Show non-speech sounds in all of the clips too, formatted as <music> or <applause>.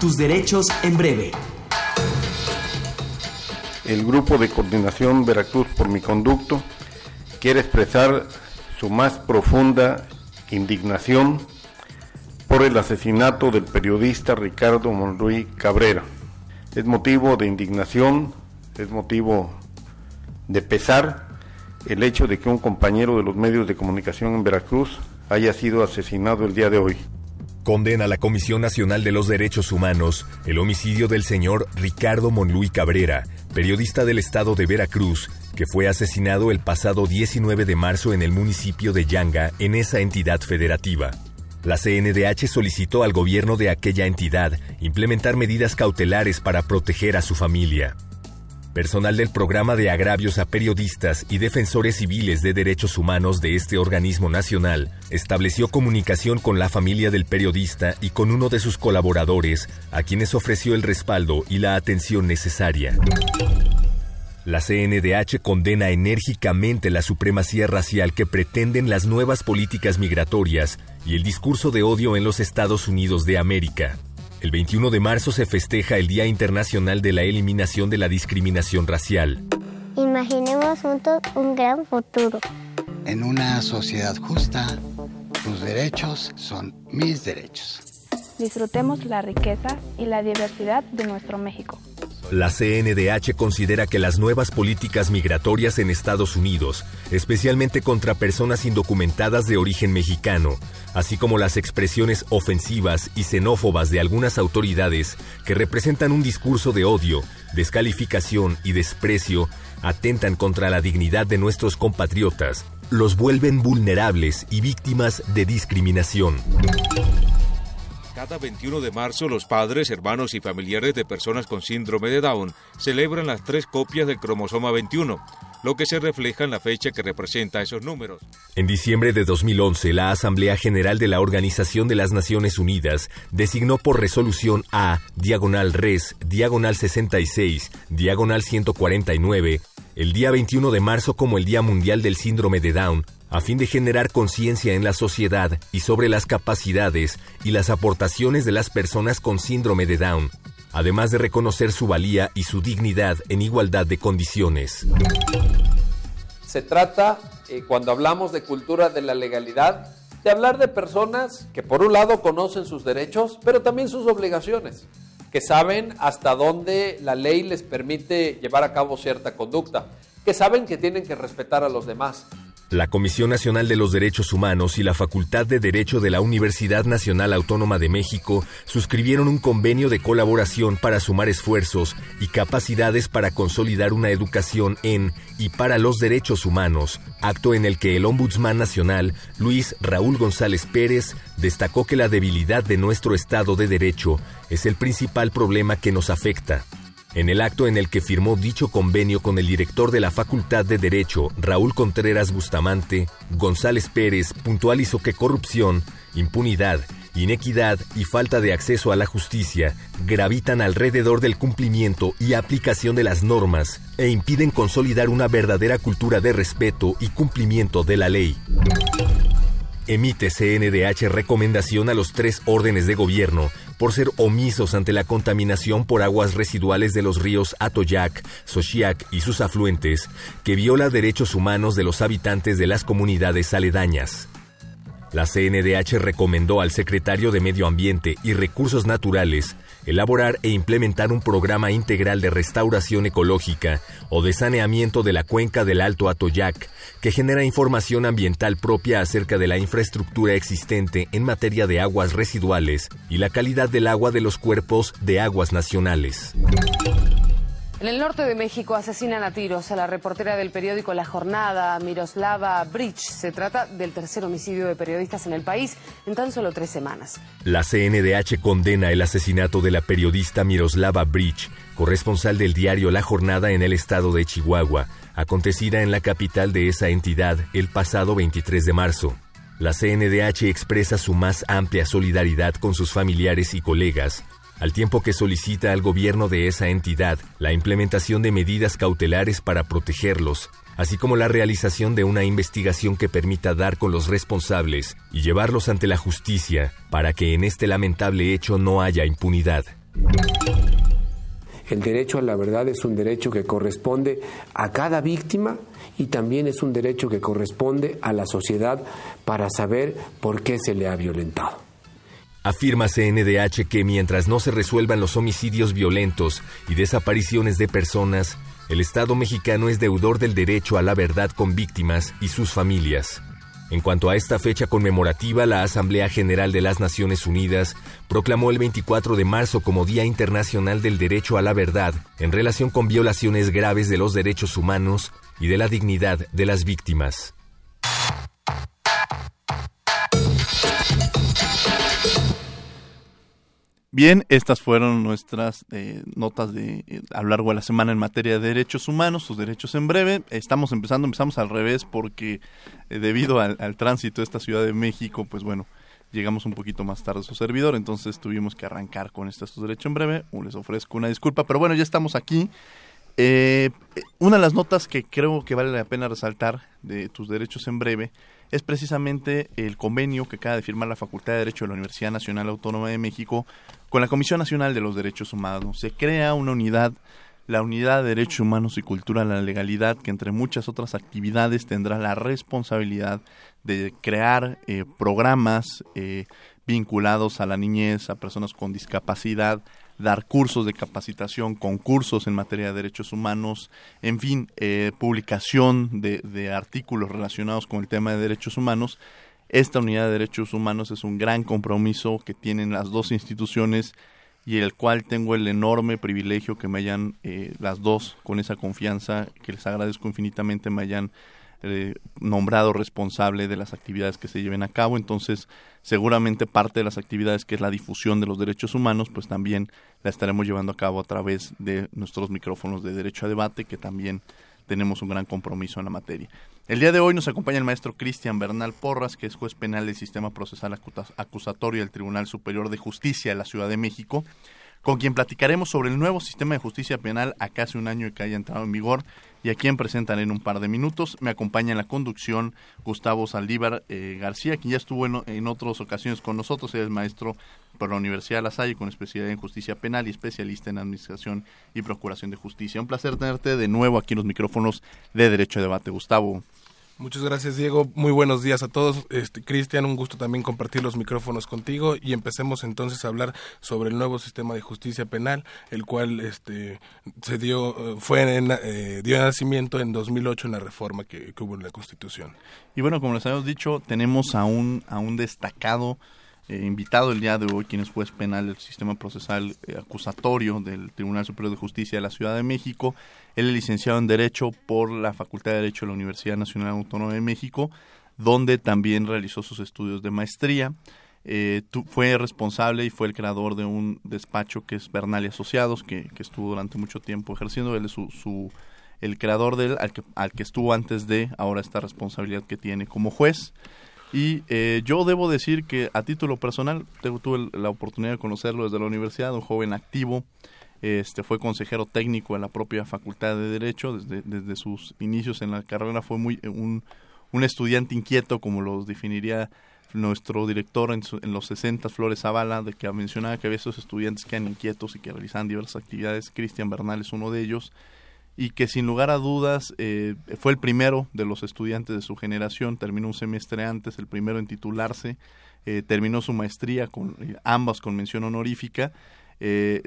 Tus derechos en breve. El Grupo de Coordinación Veracruz por mi conducto quiere expresar su más profunda indignación por el asesinato del periodista Ricardo Monruy Cabrera. Es motivo de indignación, es motivo de pesar el hecho de que un compañero de los medios de comunicación en Veracruz haya sido asesinado el día de hoy. Condena la Comisión Nacional de los Derechos Humanos el homicidio del señor Ricardo Monluy Cabrera, periodista del estado de Veracruz, que fue asesinado el pasado 19 de marzo en el municipio de Yanga, en esa entidad federativa. La CNDH solicitó al gobierno de aquella entidad implementar medidas cautelares para proteger a su familia. Personal del programa de agravios a periodistas y defensores civiles de derechos humanos de este organismo nacional estableció comunicación con la familia del periodista y con uno de sus colaboradores, a quienes ofreció el respaldo y la atención necesaria. La CNDH condena enérgicamente la supremacía racial que pretenden las nuevas políticas migratorias y el discurso de odio en los Estados Unidos de América. El 21 de marzo se festeja el Día Internacional de la Eliminación de la Discriminación Racial. Imaginemos juntos un gran futuro. En una sociedad justa, tus derechos son mis derechos. Disfrutemos la riqueza y la diversidad de nuestro México. La CNDH considera que las nuevas políticas migratorias en Estados Unidos, especialmente contra personas indocumentadas de origen mexicano, así como las expresiones ofensivas y xenófobas de algunas autoridades que representan un discurso de odio, descalificación y desprecio, atentan contra la dignidad de nuestros compatriotas, los vuelven vulnerables y víctimas de discriminación. Cada 21 de marzo los padres, hermanos y familiares de personas con síndrome de Down celebran las tres copias del cromosoma 21, lo que se refleja en la fecha que representa esos números. En diciembre de 2011, la Asamblea General de la Organización de las Naciones Unidas designó por resolución A, diagonal res, diagonal 66, diagonal 149, el día 21 de marzo como el Día Mundial del Síndrome de Down, a fin de generar conciencia en la sociedad y sobre las capacidades y las aportaciones de las personas con síndrome de Down, además de reconocer su valía y su dignidad en igualdad de condiciones. Se trata, eh, cuando hablamos de cultura de la legalidad, de hablar de personas que por un lado conocen sus derechos, pero también sus obligaciones, que saben hasta dónde la ley les permite llevar a cabo cierta conducta, que saben que tienen que respetar a los demás, la Comisión Nacional de los Derechos Humanos y la Facultad de Derecho de la Universidad Nacional Autónoma de México suscribieron un convenio de colaboración para sumar esfuerzos y capacidades para consolidar una educación en y para los derechos humanos, acto en el que el Ombudsman Nacional, Luis Raúl González Pérez, destacó que la debilidad de nuestro Estado de Derecho es el principal problema que nos afecta en el acto en el que firmó dicho convenio con el director de la Facultad de Derecho, Raúl Contreras Bustamante, González Pérez puntualizó que corrupción, impunidad, inequidad y falta de acceso a la justicia gravitan alrededor del cumplimiento y aplicación de las normas e impiden consolidar una verdadera cultura de respeto y cumplimiento de la ley. Emite CNDH recomendación a los tres órdenes de gobierno por ser omisos ante la contaminación por aguas residuales de los ríos Atoyac, Xochiac y sus afluentes, que viola derechos humanos de los habitantes de las comunidades aledañas. La CNDH recomendó al secretario de Medio Ambiente y Recursos Naturales elaborar e implementar un programa integral de restauración ecológica o de saneamiento de la cuenca del Alto Atoyac, que genera información ambiental propia acerca de la infraestructura existente en materia de aguas residuales y la calidad del agua de los cuerpos de aguas nacionales. En el norte de México asesinan a tiros a la reportera del periódico La Jornada, Miroslava Bridge. Se trata del tercer homicidio de periodistas en el país en tan solo tres semanas. La CNDH condena el asesinato de la periodista Miroslava Bridge, corresponsal del diario La Jornada en el estado de Chihuahua, acontecida en la capital de esa entidad el pasado 23 de marzo. La CNDH expresa su más amplia solidaridad con sus familiares y colegas al tiempo que solicita al gobierno de esa entidad la implementación de medidas cautelares para protegerlos, así como la realización de una investigación que permita dar con los responsables y llevarlos ante la justicia para que en este lamentable hecho no haya impunidad. El derecho a la verdad es un derecho que corresponde a cada víctima y también es un derecho que corresponde a la sociedad para saber por qué se le ha violentado. Afirma CNDH que mientras no se resuelvan los homicidios violentos y desapariciones de personas, el Estado mexicano es deudor del derecho a la verdad con víctimas y sus familias. En cuanto a esta fecha conmemorativa, la Asamblea General de las Naciones Unidas proclamó el 24 de marzo como Día Internacional del Derecho a la Verdad en relación con violaciones graves de los derechos humanos y de la dignidad de las víctimas. Bien, estas fueron nuestras eh, notas de eh, a lo largo de la semana en materia de derechos humanos, sus derechos en breve. Estamos empezando, empezamos al revés porque eh, debido al, tránsito de esta Ciudad de México, pues bueno, llegamos un poquito más tarde a su servidor, entonces tuvimos que arrancar con estos derechos en breve. Les ofrezco una disculpa, pero bueno, ya estamos aquí. una de las notas que creo que vale la pena resaltar de tus derechos en breve es precisamente el convenio que acaba de firmar la Facultad de Derecho de la Universidad Nacional Autónoma de México con la Comisión Nacional de los Derechos Humanos. Se crea una unidad, la Unidad de Derechos Humanos y Cultura de la Legalidad, que entre muchas otras actividades tendrá la responsabilidad de crear eh, programas eh, vinculados a la niñez, a personas con discapacidad, dar cursos de capacitación, concursos en materia de derechos humanos, en fin, eh, publicación de, de, artículos relacionados con el tema de derechos humanos. Esta unidad de derechos humanos es un gran compromiso que tienen las dos instituciones y el cual tengo el enorme privilegio que me hayan eh, las dos con esa confianza que les agradezco infinitamente me hayan eh, nombrado responsable de las actividades que se lleven a cabo. Entonces, seguramente parte de las actividades que es la difusión de los derechos humanos, pues también la estaremos llevando a cabo a través de nuestros micrófonos de derecho a debate, que también tenemos un gran compromiso en la materia. El día de hoy nos acompaña el maestro Cristian Bernal Porras, que es juez penal del Sistema Procesal Acusatorio del Tribunal Superior de Justicia de la Ciudad de México, con quien platicaremos sobre el nuevo sistema de justicia penal a casi un año que haya entrado en vigor y a quien presentan en un par de minutos. Me acompaña en la conducción Gustavo Saldívar eh, García, quien ya estuvo en, otras ocasiones con nosotros, es maestro por la Universidad de La Salle con especialidad en justicia penal y especialista en administración y procuración de justicia. Un placer tenerte de nuevo aquí en los micrófonos de Derecho a Debate. Gustavo. Muchas gracias, Diego. Muy buenos días a todos. Este, Cristian, un gusto también compartir los micrófonos contigo y empecemos entonces a hablar sobre el nuevo sistema de justicia penal, el cual este, se dio, fue en, eh, dio nacimiento en 2008 en la reforma que, hubo en la Constitución. Y bueno, como les habíamos dicho, tenemos a un, a un destacado eh, invitado el día de hoy, quien es juez penal del sistema procesal eh, acusatorio del Tribunal Superior de Justicia de la Ciudad de México. Él es licenciado en Derecho por la Facultad de Derecho de la Universidad Nacional Autónoma de México, donde también realizó sus estudios de maestría. Eh, fue responsable y fue el creador de un despacho que es Bernal y Asociados, que, estuvo durante mucho tiempo ejerciendo. Él es su, el creador de él, al que, al que estuvo antes de ahora esta responsabilidad que tiene como juez. Y eh, yo debo decir que a título personal, tuve la oportunidad de conocerlo desde la universidad, un joven activo, este fue consejero técnico en la propia Facultad de Derecho, desde, desde sus inicios en la carrera fue muy un, un estudiante inquieto, como lo definiría nuestro director en, en, los 60, Flores Zavala, de que mencionaba que había esos estudiantes que eran inquietos y que realizaban diversas actividades. Cristian Bernal es uno de ellos y que sin lugar a dudas eh, fue el primero de los estudiantes de su generación, terminó un semestre antes, el primero en titularse, eh, terminó su maestría con eh, ambas con mención honorífica,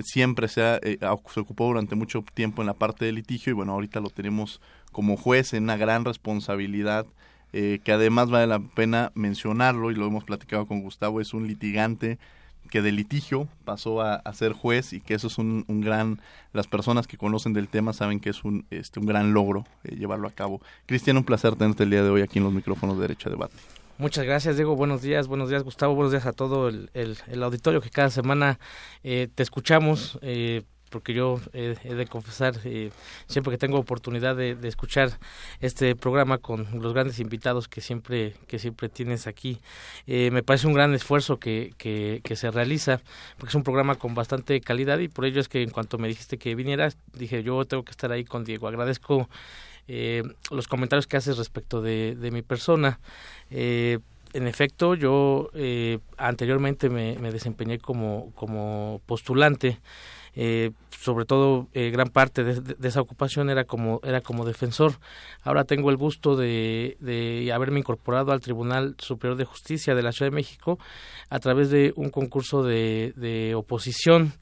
siempre se, ha, se ocupó durante mucho tiempo en la parte de litigio y bueno, ahorita lo tenemos como juez en una gran responsabilidad. que además vale la pena mencionarlo y lo hemos platicado con Gustavo, es un litigante que de litigio pasó a, ser juez y que eso es un, gran, las personas que conocen del tema saben que es un, este, un gran logro eh, llevarlo a cabo. Cristian, un placer tenerte el día de hoy aquí en los micrófonos de Derecho a Debate. Muchas gracias, Diego. Buenos días, buenos días, Gustavo. Buenos días a todo el, el, auditorio que cada semana eh, te escuchamos. Eh, porque yo he, de confesar, eh, siempre que tengo oportunidad de, escuchar este programa con los grandes invitados que siempre, que siempre tienes aquí, eh, me parece un gran esfuerzo que, que, se realiza, porque es un programa con bastante calidad y por ello es que en cuanto me dijiste que vinieras, dije yo tengo que estar ahí con Diego. Agradezco eh, los comentarios que haces respecto de, mi persona. en efecto, yo anteriormente me, me desempeñé como, como postulante eh, sobre todo eh, gran parte de, esa ocupación era como era como defensor. Ahora tengo el gusto de, de, haberme incorporado al Tribunal Superior de Justicia de la Ciudad de México a través de un concurso de, de oposición,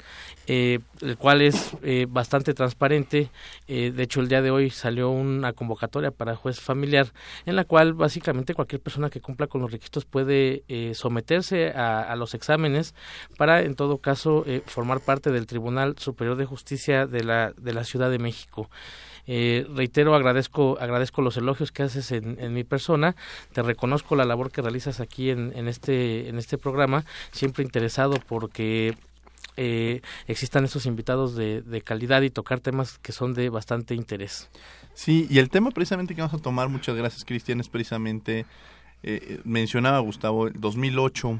eh, el cual es eh, bastante transparente. Eh, de hecho, el día de hoy salió una convocatoria para juez familiar, en la cual básicamente cualquier persona que cumpla con los requisitos puede someterse a, a, los exámenes para, en todo caso, formar parte del Tribunal Superior de Justicia de la, de la Ciudad de México. Eh, reitero, agradezco, agradezco los elogios que haces en, mi persona, te reconozco la labor que realizas aquí en, en este, en este programa, siempre interesado porque eh, existan esos invitados de, calidad y tocar temas que son de bastante interés. Sí, y el tema precisamente que vamos a tomar, muchas gracias Cristian, es precisamente, eh, mencionaba Gustavo, el 2008,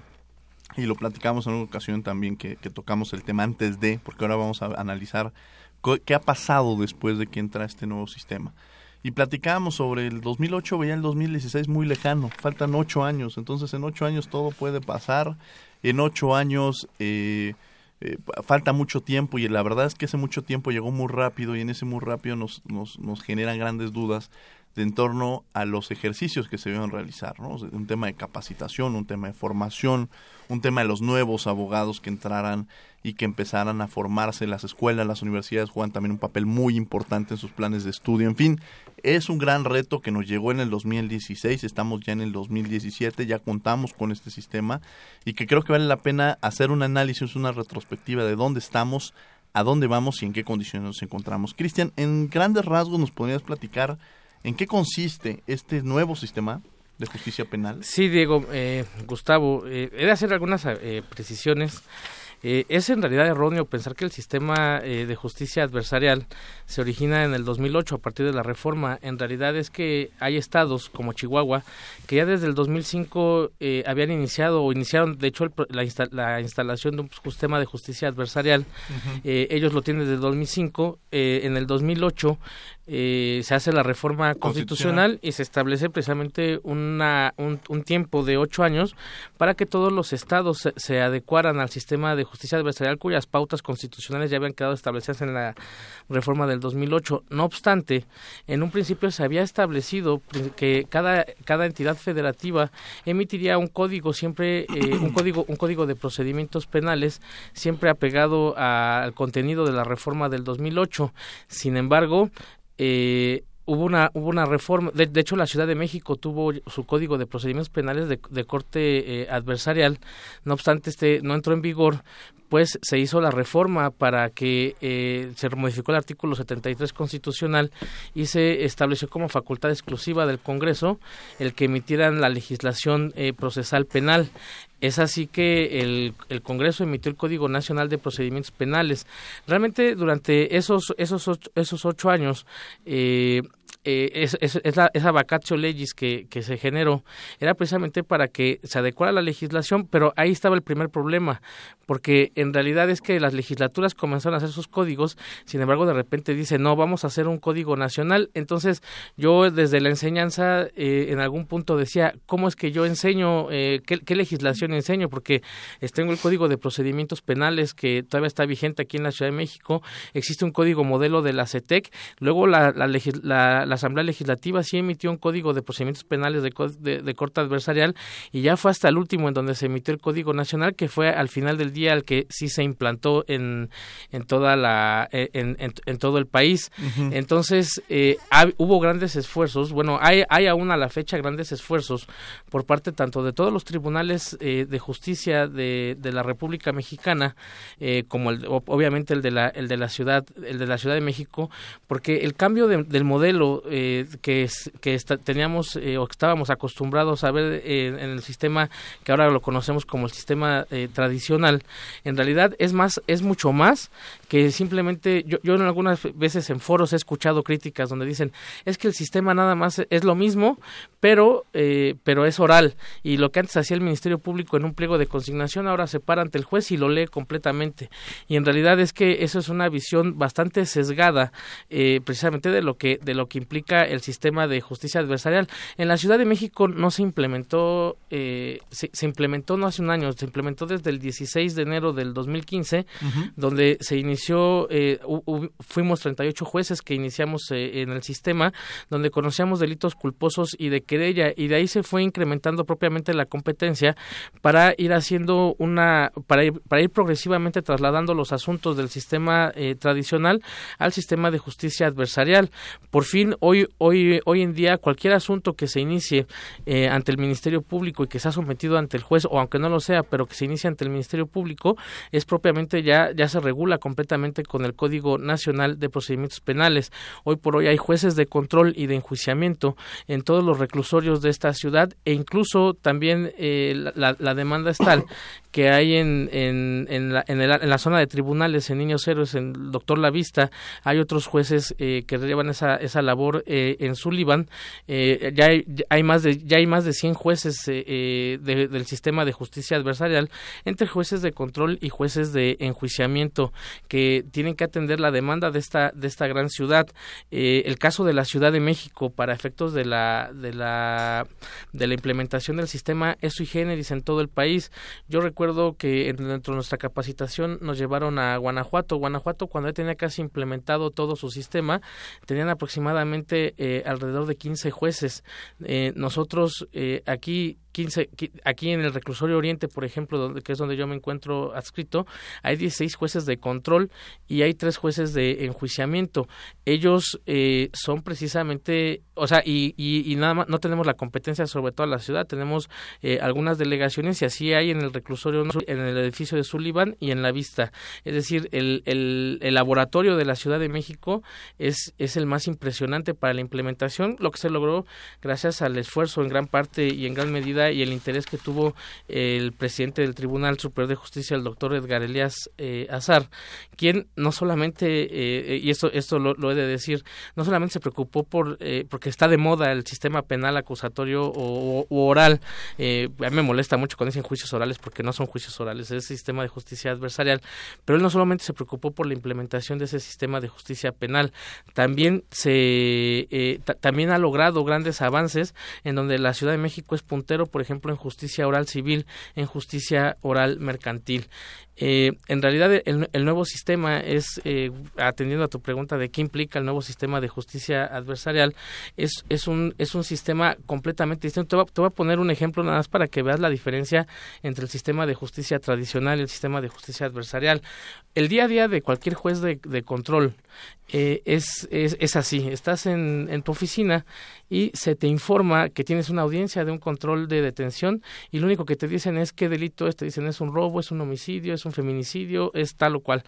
y lo platicamos en una ocasión también que, tocamos el tema antes de, porque ahora vamos a analizar qué ha pasado después de que entra este nuevo sistema. Y platicábamos sobre el 2008, veía el 2016 muy lejano, faltan ocho años, entonces en ocho años todo puede pasar, en ocho años eh, eh, falta mucho tiempo y la verdad es que ese mucho tiempo llegó muy rápido y en ese muy rápido nos, nos, nos generan grandes dudas en torno a los ejercicios que se deben realizar, ¿no? un tema de capacitación, un tema de formación, un tema de los nuevos abogados que entraran y que empezaran a formarse. Las escuelas, las universidades juegan también un papel muy importante en sus planes de estudio. En fin, es un gran reto que nos llegó en el 2016, estamos ya en el 2017, ya contamos con este sistema y que creo que vale la pena hacer un análisis, una retrospectiva de dónde estamos, a dónde vamos y en qué condiciones nos encontramos. Cristian, en grandes rasgos nos podrías platicar ¿En qué consiste este nuevo sistema de justicia penal? Sí, Diego, eh, Gustavo, eh, he de hacer algunas eh, precisiones. Eh, es en realidad erróneo pensar que el sistema de justicia adversarial se origina en el 2008 a partir de la reforma. En realidad es que hay estados como Chihuahua que ya desde el 2005 habían iniciado o iniciaron, de hecho, la, instalación de un sistema de justicia adversarial. ellos lo tienen desde el 2005. en el 2008 eh, se hace la reforma constitucional, y se establece precisamente una, un, tiempo de ocho años para que todos los estados se, adecuaran al sistema de justicia adversarial cuyas pautas constitucionales ya habían quedado establecidas en la reforma del 2008. No obstante, en un principio se había establecido que cada, cada entidad federativa emitiría un código siempre eh, un código un código de procedimientos penales siempre apegado al contenido de la reforma del 2008. Sin embargo, eh, hubo una hubo una reforma de, hecho la Ciudad de México tuvo su código de procedimientos penales de, de corte eh, adversarial. No obstante este no entró en vigor pues se hizo la reforma para que eh, se modificó el artículo 73 constitucional y se estableció como facultad exclusiva del Congreso el que emitieran la legislación eh, procesal penal. Es así que el, el, Congreso emitió el Código Nacional de Procedimientos Penales. Realmente durante esos, esos, ocho, esos ocho años eh, eh, es, la, esa vacatio legis que, que, se generó. Era precisamente para que se adecuara la legislación, pero ahí estaba el primer problema, porque en realidad es que las legislaturas comenzaron a hacer sus códigos, sin embargo de repente dice, no, vamos a hacer un código nacional, entonces yo desde la enseñanza eh, en algún punto decía, ¿cómo es que yo enseño, eh, qué, qué, legislación enseño? Porque tengo el código de procedimientos penales que todavía está vigente aquí en la Ciudad de México, existe un código modelo de la CETEC, luego la, la, la Asamblea Legislativa sí emitió un código de procedimientos penales de, de, corte adversarial y ya fue hasta el último en donde se emitió el Código Nacional, que fue al final del día el que sí se implantó en, en toda la en, en, todo el país. Entonces, eh, hubo grandes esfuerzos, bueno, hay, hay aún a la fecha grandes esfuerzos por parte tanto de todos los tribunales eh, de justicia de, de, la República Mexicana, eh, como el, obviamente el de la el de la ciudad el de la Ciudad de México, porque el cambio del modelo eh, que que teníamos o que estábamos acostumbrados a ver en el sistema que ahora lo conocemos como el sistema tradicional, en realidad es más es mucho más que simplemente yo, yo en algunas veces en foros he escuchado críticas donde dicen es que el sistema nada más es lo mismo pero eh, pero es oral y lo que antes hacía el ministerio público en un pliego de consignación ahora se para ante el juez y lo lee completamente y en realidad es que eso es una visión bastante sesgada eh, precisamente de lo que de lo que implica el sistema de justicia adversarial. En la Ciudad de México no se implementó eh, se, implementó no hace un año se implementó desde el 16 de enero del 2015 donde se inició fuimos 38 jueces que iniciamos en el sistema donde conocíamos delitos culposos y de querella y de ahí se fue incrementando propiamente la competencia para ir haciendo una para ir, para ir progresivamente trasladando los asuntos del sistema eh, tradicional al sistema de justicia adversarial. Por fin hoy hoy hoy en día cualquier asunto que se inicie eh, ante el Ministerio Público y que sea sometido ante el juez o aunque no lo sea, pero que se inicie ante el Ministerio Público es propiamente ya ya se regula completamente con el Código Nacional de Procedimientos Penales. Hoy por hoy hay jueces de control y de enjuiciamiento en todos los reclusorios de esta ciudad e incluso también eh, la, la, demanda es tal <coughs> que hay en, en, en, la, en, la, zona de tribunales, en Niños Héroes, en el Doctor La Vista, hay otros jueces eh, que llevan esa, esa labor eh, en Sullivan. Eh, ya, hay, hay, más de, ya hay más de 100 jueces eh, de, del sistema de justicia adversarial, entre jueces de control y jueces de enjuiciamiento, que tienen que atender la demanda de esta, de esta gran ciudad. el caso de la Ciudad de México, para efectos de la, de la, de la implementación del sistema, es sui generis en todo el país. Yo recuerdo que dentro de nuestra capacitación nos llevaron a Guanajuato. Guanajuato, cuando ya tenía casi implementado todo su sistema, tenían aproximadamente eh, alrededor de 15 jueces. Eh, nosotros eh, aquí 15, aquí en el reclusorio Oriente, por ejemplo, donde, que es donde yo me encuentro adscrito, hay 16 jueces de control y hay tres jueces de enjuiciamiento. Ellos eh, son precisamente, o sea, y, y, nada más, no tenemos la competencia sobre toda la ciudad, tenemos eh, algunas delegaciones y así hay en el reclusorio, en el edificio de Sullivan y en la vista. Es decir, el, el, el laboratorio de la Ciudad de México es, es el más impresionante para la implementación, lo que se logró gracias al esfuerzo en gran parte y en gran medida y el interés que tuvo el presidente del Tribunal Superior de Justicia, el doctor Edgar Elias eh, Azar, quien no solamente, eh, y esto, esto lo, he de decir, no solamente se preocupó por eh, porque está de moda el sistema penal acusatorio o, oral, a mí me molesta mucho cuando dicen juicios orales porque no son juicios orales, es sistema de justicia adversarial, pero él no solamente se preocupó por la implementación de ese sistema de justicia penal, también se también ha logrado grandes avances en donde la Ciudad de México es puntero ejemplo, en justicia oral civil, en justicia oral mercantil. Eh, en realidad el, nuevo sistema es, eh, atendiendo a tu pregunta de qué implica el nuevo sistema de justicia adversarial, es, es, un, es un sistema completamente distinto. Te voy, a poner un ejemplo nada más para que veas la diferencia entre el sistema de justicia tradicional y el sistema de justicia adversarial. El día a día de cualquier juez de, control eh, es, es, es, así. Estás en, en tu oficina y se te informa que tienes una audiencia de un control de detención y lo único que te dicen es qué delito es, te dicen es un robo, es un homicidio, es un feminicidio, es tal o cual.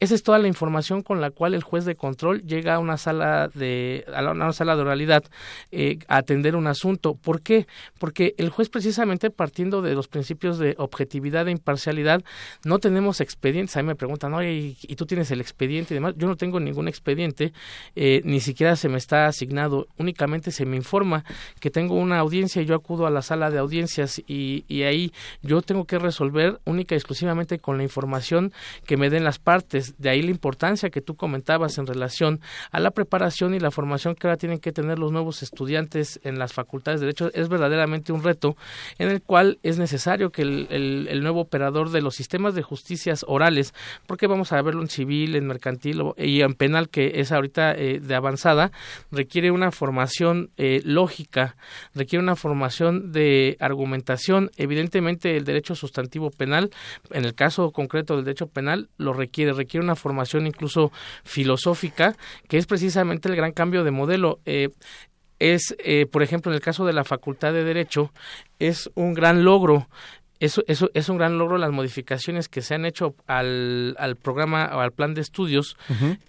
Esa es toda la información con la cual el juez de control llega a una sala de a una sala de oralidad eh, a atender un asunto. ¿Por qué? Porque el juez precisamente partiendo de los principios de objetividad e imparcialidad no tenemos expedientes. A mí me preguntan, oye, ¿y, tú tienes el expediente y demás? Yo no tengo ningún expediente, eh, ni siquiera se me está asignado, únicamente se me informa que tengo una audiencia y yo acudo a la sala de audiencias y, y ahí yo tengo que resolver única y exclusivamente con la información que me den las partes. De ahí la importancia que tú comentabas en relación a la preparación y la formación que ahora tienen que tener los nuevos estudiantes en las facultades de Derecho. Es verdaderamente un reto en el cual es necesario que el, el, nuevo operador de los sistemas de justicias orales, porque vamos a verlo en civil, en mercantil y en penal, que es ahorita eh, de avanzada, requiere una formación eh, lógica, requiere una formación de argumentación. Evidentemente, el derecho sustantivo penal, en el caso concreto del derecho penal, lo requiere, requiere una formación incluso filosófica, que es precisamente el gran cambio de modelo. Eh, es, eh, por ejemplo, en el caso de la Facultad de Derecho, es un gran logro eso, eso es un gran logro las modificaciones que se han hecho al, al programa o al plan de estudios,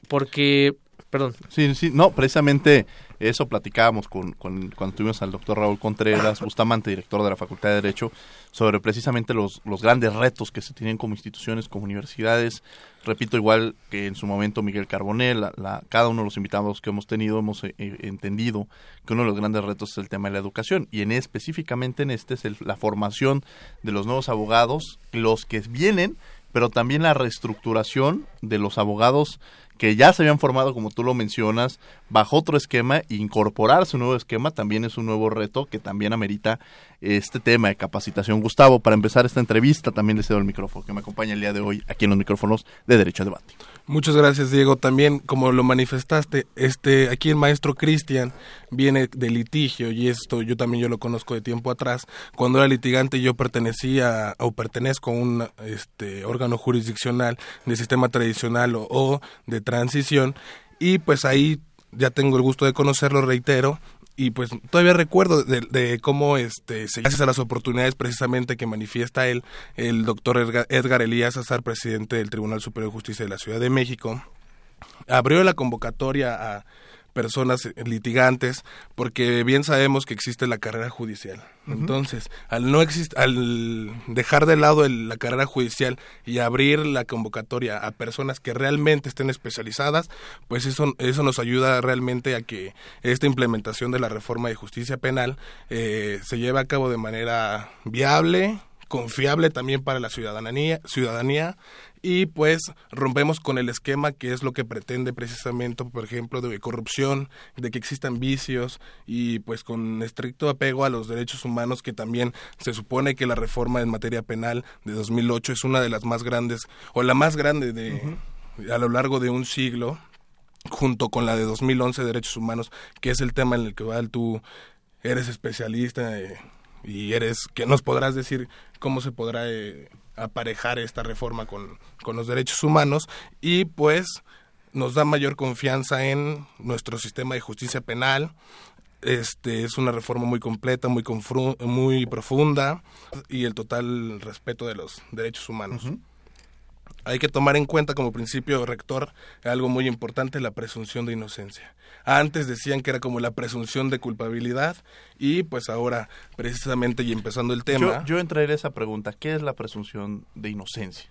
porque, perdón. Sí, sí, no, precisamente eso platicábamos con, con, cuando tuvimos al doctor Raúl Contreras, Bustamante, director de la Facultad de Derecho, sobre precisamente los, los grandes retos que se tienen como instituciones, como universidades. Repito, igual que en su momento Miguel Carbonell, la, cada uno de los invitados que hemos tenido hemos eh, eh, entendido que uno de los grandes retos es el tema de la educación y en específicamente en este es la formación de los nuevos abogados, los que vienen, pero también la reestructuración de los abogados que ya se habían formado, como tú lo mencionas, bajo otro esquema, incorporarse un nuevo esquema también es un nuevo reto que también amerita este tema de capacitación. Gustavo, para empezar esta entrevista, también le cedo el micrófono que me acompaña el día de hoy aquí en los micrófonos de Derecho a Debate. Muchas gracias, Diego. También, como lo manifestaste, este, aquí el maestro Cristian viene de litigio y esto yo también yo lo conozco de tiempo atrás. Cuando era litigante yo pertenecía o pertenezco a un este, órgano jurisdiccional de sistema o de transición. Y pues ahí ya tengo el gusto de conocerlo, reitero, y pues todavía recuerdo de, cómo este gracias a las oportunidades precisamente que manifiesta él el doctor Edgar, Elías Azar presidente del Tribunal Superior de Justicia de la Ciudad de México abrió la convocatoria a personas litigantes, porque bien sabemos que existe la carrera judicial. Entonces, al no al dejar de lado la carrera judicial y abrir la convocatoria a personas que realmente estén especializadas, pues eso, eso nos ayuda realmente a que esta implementación de la reforma de justicia penal eh, se lleve a cabo de manera viable, confiable también para la ciudadanía, ciudadanía y pues rompemos con el esquema que es lo que pretende precisamente, por ejemplo, de corrupción, de que existan vicios y pues con estricto apego a los derechos humanos que también se supone que la reforma en materia penal de 2008 es una de las más grandes o la más grande de a lo largo de un siglo junto con la de 2011 derechos humanos, que es el tema en el que tú eres especialista eh, y eres que nos podrás decir cómo se podrá eh, aparejar esta reforma con, con los derechos humanos y pues nos da mayor confianza en nuestro sistema de justicia penal. Este es una reforma muy completa, muy muy profunda y el total respeto de los derechos humanos hay que tomar en cuenta como principio rector algo muy importante, la presunción de inocencia. Antes decían que era como la presunción de culpabilidad y pues ahora precisamente y empezando el tema... Yo, yo entraría a esa pregunta, ¿qué es la presunción de inocencia?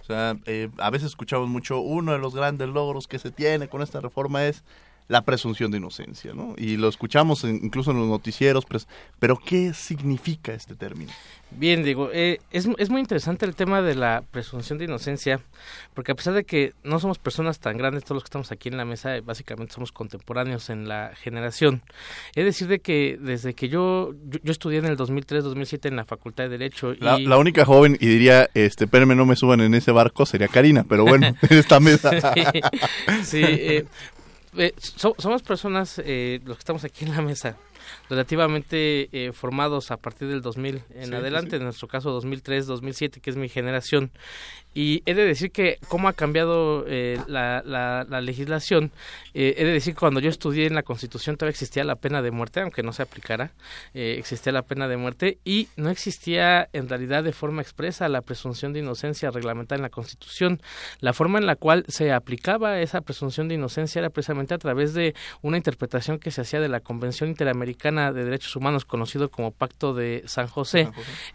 O sea, eh, a veces escuchamos mucho, uno de los grandes logros que se tiene con esta reforma es la presunción de inocencia, ¿no? Y lo escuchamos incluso en los noticieros, pero ¿qué significa este término? Bien, digo, eh, es, es, muy interesante el tema de la presunción de inocencia, porque a pesar de que no somos personas tan grandes, todos los que estamos aquí en la mesa, básicamente somos contemporáneos en la generación, es decir, de que desde que yo, yo, estudié en el 2003-2007 en la Facultad de Derecho... La, la, única joven, y diría, este, espérenme, no me suban en ese barco, sería Karina, pero bueno, <laughs> en esta mesa... sí, eh, eh, somos personas, eh, los que estamos aquí en la mesa, relativamente eh, formados a partir del 2000 en adelante, en nuestro caso 2003, 2007, que es mi generación. Y he de decir que cómo ha cambiado eh, la, la, legislación, eh, he de decir que cuando yo estudié en la Constitución todavía existía la pena de muerte, aunque no se aplicara, existía la pena de muerte y no existía en realidad de forma expresa la presunción de inocencia reglamentada en la Constitución. La forma en la cual se aplicaba esa presunción de inocencia era precisamente a través de una interpretación que se hacía de la Convención Interamericana de Derechos Humanos, conocido como Pacto de San José,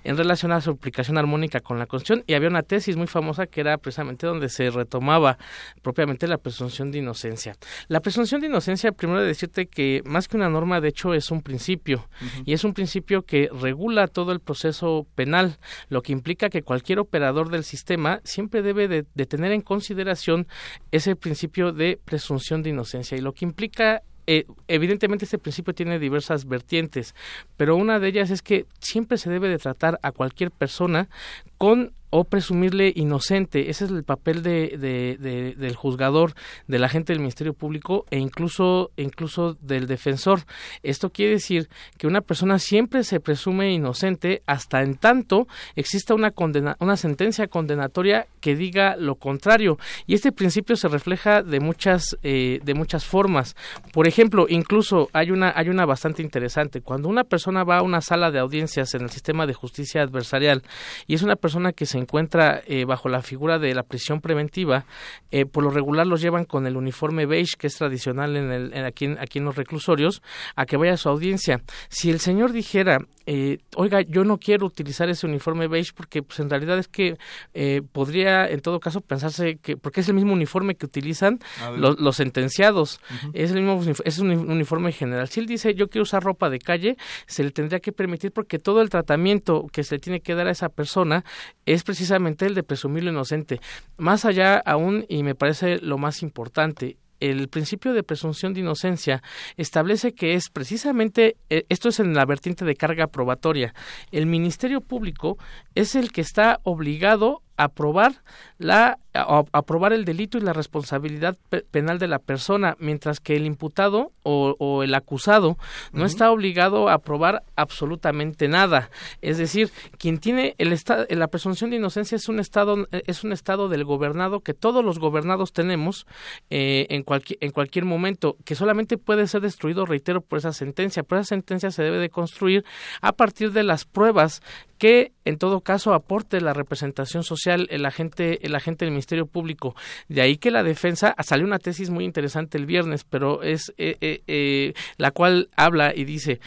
en relación a su aplicación armónica con la Constitución, y había una tesis muy famosa que era precisamente donde se retomaba propiamente la presunción de inocencia. La presunción de inocencia, primero de decirte que más que una norma, de hecho es un principio y es un principio que regula todo el proceso penal, lo que implica que cualquier operador del sistema siempre debe de, de tener en consideración ese principio de presunción de inocencia y lo que implica eh, evidentemente este principio tiene diversas vertientes, pero una de ellas es que siempre se debe de tratar a cualquier persona con o presumirle inocente. Ese es el papel de, de, del juzgador, del agente del Ministerio Público e incluso, incluso del defensor. Esto quiere decir que una persona siempre se presume inocente hasta en tanto exista una, condena, una sentencia condenatoria que diga lo contrario. Y este principio se refleja de muchas, eh, de muchas formas. Por ejemplo, incluso hay una, hay una bastante interesante. Cuando una persona va a una sala de audiencias en el sistema de justicia adversarial y es una persona que se encuentra eh, bajo la figura de la prisión preventiva, eh, por lo regular los llevan con el uniforme beige que es tradicional en el, en aquí, aquí en los reclusorios a que vaya a su audiencia. Si el señor dijera, eh, oiga, yo no quiero utilizar ese uniforme beige porque pues en realidad es que eh, podría en todo caso pensarse que porque es el mismo uniforme que utilizan los, los, sentenciados, uh -huh. es el mismo es un uniforme general. Si él dice yo quiero usar ropa de calle, se le tendría que permitir porque todo el tratamiento que se le tiene que dar a esa persona es precisamente el de presumirlo inocente. Más allá aún, y me parece lo más importante, el principio de presunción de inocencia establece que es precisamente, esto es en la vertiente de carga probatoria, el Ministerio Público es el que está obligado a probar la a, aprobar el delito y la responsabilidad pe penal de la persona, mientras que el imputado o, o el acusado no uh -huh. está obligado a probar absolutamente nada. Es decir, quien tiene el la presunción de inocencia es un estado es un estado del gobernado que todos los gobernados tenemos eh, en cualquier en cualquier momento, que solamente puede ser destruido, reitero, por esa sentencia. Pero esa sentencia se debe de construir a partir de las pruebas que en todo caso aporte la representación social el agente el agente del Ministerio Público. De ahí que la defensa salió una tesis muy interesante el viernes, pero es eh, eh, eh, la cual habla y dice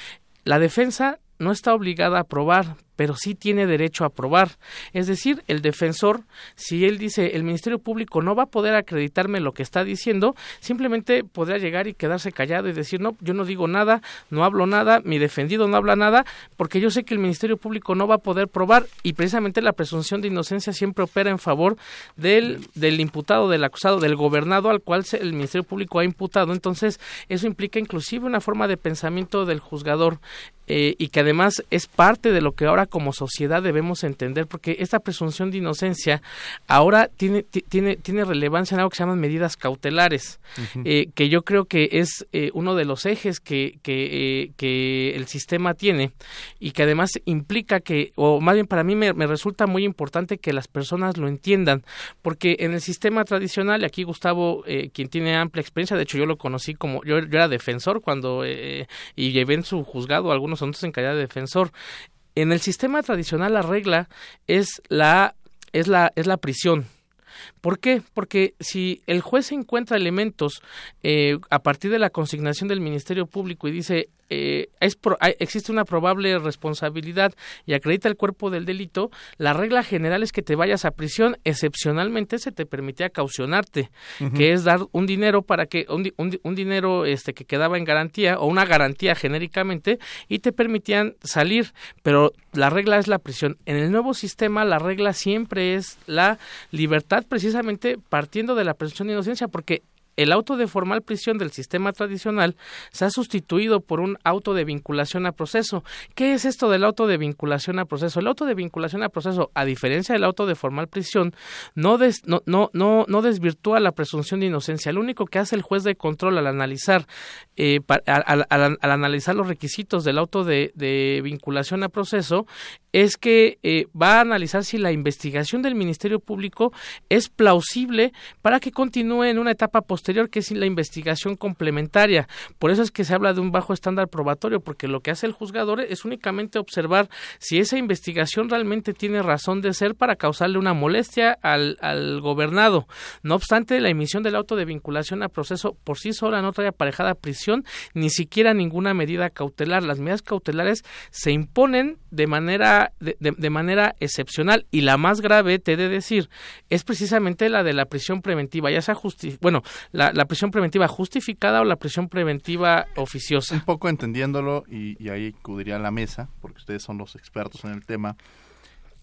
la defensa no está obligada a probar, pero sí tiene derecho a probar. Es decir, el defensor, si él dice el Ministerio Público no va a poder acreditarme lo que está diciendo, simplemente podrá llegar y quedarse callado y decir, no, yo no digo nada, no hablo nada, mi defendido no habla nada, porque yo sé que el Ministerio Público no va a poder probar y precisamente la presunción de inocencia siempre opera en favor del, del imputado, del acusado, del gobernado al cual el Ministerio Público ha imputado. Entonces, eso implica inclusive una forma de pensamiento del juzgador eh, y que además es parte de lo que ahora como sociedad debemos entender porque esta presunción de inocencia ahora tiene tiene tiene relevancia en algo que se llaman medidas cautelares uh -huh. eh, que yo creo que es eh, uno de los ejes que que, que el sistema tiene y que además implica que o más bien para mí me, me resulta muy importante que las personas lo entiendan porque en el sistema tradicional y aquí Gustavo quien tiene amplia experiencia de hecho yo lo conocí como yo, yo era defensor cuando y llevé en su juzgado algunos asuntos en calidad de defensor en el sistema tradicional la regla es la es la es la prisión ¿Por qué? Porque si el juez encuentra elementos eh, a partir de la consignación del Ministerio Público y dice eh, es pro, hay, existe una probable responsabilidad y acredita el cuerpo del delito, la regla general es que te vayas a prisión. Excepcionalmente se te permitía caucionarte, uh -huh. que es dar un dinero para que un, un, un, dinero este que quedaba en garantía o una garantía genéricamente y te permitían salir, pero la regla es la prisión. En el nuevo sistema la regla siempre es la libertad precisamente partiendo de la presunción de inocencia porque el auto de formal prisión del sistema tradicional se ha sustituido por un auto de vinculación a proceso. ¿Qué es esto del auto de vinculación a proceso? El auto de vinculación a proceso, a diferencia del auto de formal prisión, no, des, no, no, no, desvirtúa la presunción de inocencia. Lo único que hace el juez de control al analizar, eh, al, analizar los requisitos del auto de, de vinculación a proceso es que eh, va a analizar si la investigación del Ministerio Público es plausible para que continúe en una etapa posterior, que es la investigación complementaria. Por eso es que se habla de un bajo estándar probatorio, porque lo que hace el juzgador es únicamente observar si esa investigación realmente tiene razón de ser para causarle una molestia al, al gobernado. No obstante, la emisión del auto de vinculación a proceso por sí sola no trae aparejada prisión, ni siquiera ninguna medida cautelar. Las medidas cautelares se imponen de manera de, manera excepcional. Y la más grave te he de decir es precisamente la de la prisión preventiva ya sea justi bueno la, la, prisión preventiva justificada o la prisión preventiva oficiosa. Un poco entendiéndolo y, ahí acudiría a la mesa porque ustedes son los expertos en el tema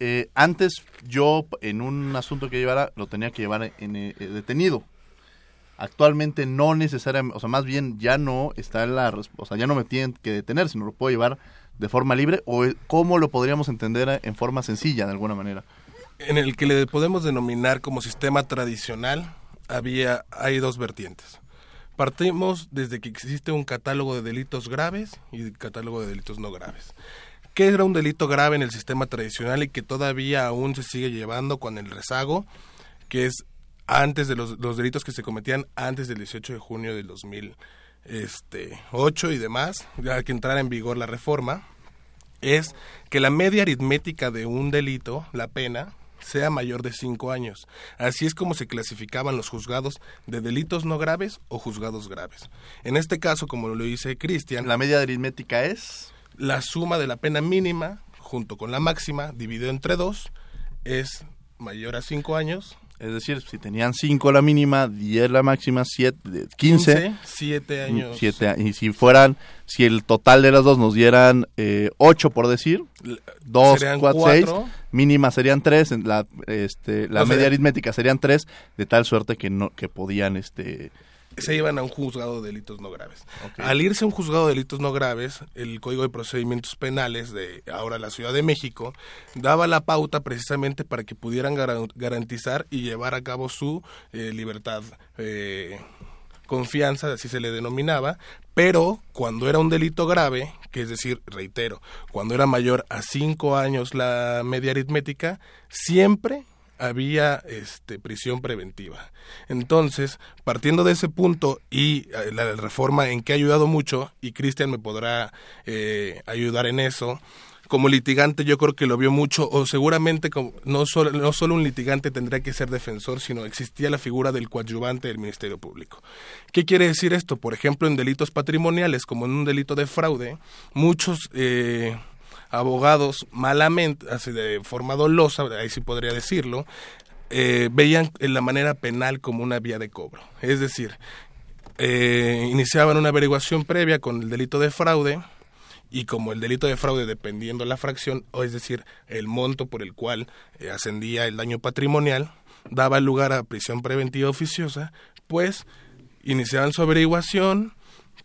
eh, antes yo en un asunto que llevara lo tenía que llevar en, eh, detenido. Actualmente no necesariamente, o sea, más bien ya no está en la, o sea, ya no me tienen que detener, sino lo puedo llevar de forma libre o cómo lo podríamos entender en forma sencilla de alguna manera. En el que le podemos denominar como sistema tradicional había hay dos vertientes. Partimos desde que existe un catálogo de delitos graves y catálogo de delitos no graves. ¿Qué era un delito grave en el sistema tradicional y que todavía aún se sigue llevando con el rezago? Que es antes de los, los delitos que se cometían antes del 18 de junio del 2008 este, y demás, ya que entrara en vigor la reforma, es que la media aritmética de un delito, la pena, sea mayor de cinco años. Así es como se clasificaban los juzgados de delitos no graves o juzgados graves. En este caso, como lo dice Cristian... ¿La media aritmética es? La suma de la pena mínima junto con la máxima dividido entre dos es mayor a cinco años es decir, si tenían 5 la mínima, 10 la máxima, 7, 15. 7 años. Siete, y si fueran, si el total de las dos nos dieran 8 eh, por decir, 2, 4, 6, mínima serían 3, la, este, la media aritmética serían 3, de tal suerte que, no, que podían... este se iban a un juzgado de delitos no graves. Al irse a un juzgado de delitos no graves, el Código de Procedimientos Penales de ahora la Ciudad de México daba la pauta precisamente para que pudieran garantizar y llevar a cabo su eh, libertad. Eh, confianza, así se le denominaba, pero cuando era un delito grave, que es decir, reitero, cuando era mayor a cinco años la media aritmética, siempre había este, prisión preventiva. Entonces, partiendo de ese punto y eh, la reforma en que ha ayudado mucho, y Cristian me podrá eh, ayudar en eso, como litigante yo creo que lo vio mucho, o seguramente como, no, solo, no solo un litigante tendría que ser defensor, sino existía la figura del coadyuvante del Ministerio Público. ¿Qué quiere decir esto? Por ejemplo, en delitos patrimoniales, como en un delito de fraude, muchos... Eh, abogados malamente, de forma dolosa, ahí sí podría decirlo, eh, veían la manera penal como una vía de cobro. Es decir, eh, iniciaban una averiguación previa con el delito de fraude y como el delito de fraude dependiendo la fracción, o es decir, el monto por el cual eh, ascendía el daño patrimonial, daba lugar a prisión preventiva oficiosa, pues iniciaban su averiguación,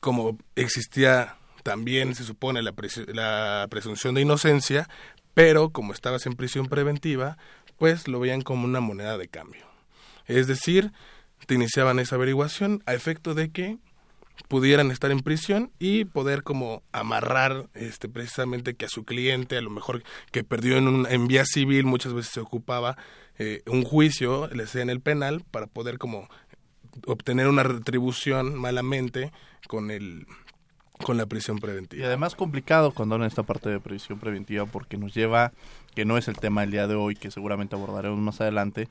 como existía también se supone la, la presunción de inocencia, pero como estabas en prisión preventiva, pues lo veían como una moneda de cambio. Es decir, te iniciaban esa averiguación a efecto de que pudieran estar en prisión y poder como amarrar este precisamente que a su cliente a lo mejor que perdió en, un, en vía civil muchas veces se ocupaba eh, un juicio le en el penal para poder como obtener una retribución malamente con el con la prisión preventiva. Y además complicado cuando hablan esta parte de prisión preventiva porque nos lleva, que no es el tema del día de hoy, que seguramente abordaremos más adelante,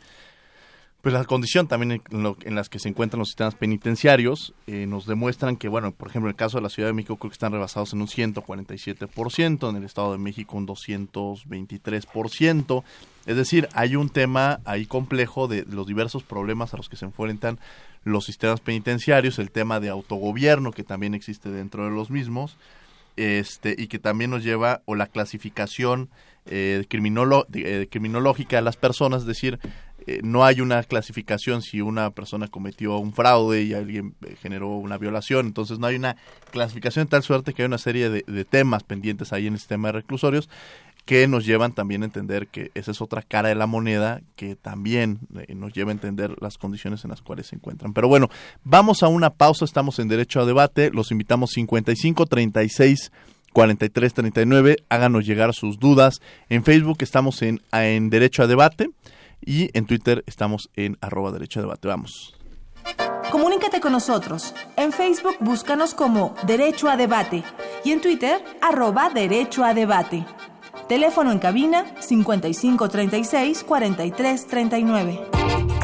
pues la condición también en, las que se encuentran los sistemas penitenciarios eh, nos demuestran que, bueno, por ejemplo, en el caso de la Ciudad de México creo que están rebasados en un 147%, en el Estado de México un 223%, es decir, hay un tema ahí complejo de los diversos problemas a los que se enfrentan los sistemas penitenciarios, el tema de autogobierno que también existe dentro de los mismos, este, y que también nos lleva, o la clasificación eh, eh, criminológica de las personas, es decir, eh, no hay una clasificación si una persona cometió un fraude y alguien generó una violación, entonces no hay una clasificación de tal suerte que hay una serie de, de temas pendientes ahí en el sistema de reclusorios que nos llevan también a entender que esa es otra cara de la moneda que también eh, nos lleva a entender las condiciones en las cuales se encuentran. Pero bueno, vamos a una pausa, estamos en derecho a debate, los invitamos 55 36 43 39, háganos llegar sus dudas. En Facebook estamos en, en Derecho a Debate y en Twitter estamos en arroba Derecho a Debate. Vamos. Comunícate con nosotros. En Facebook búscanos como Derecho a Debate y en Twitter arroba Derecho a Debate. Teléfono en cabina 5536 4339.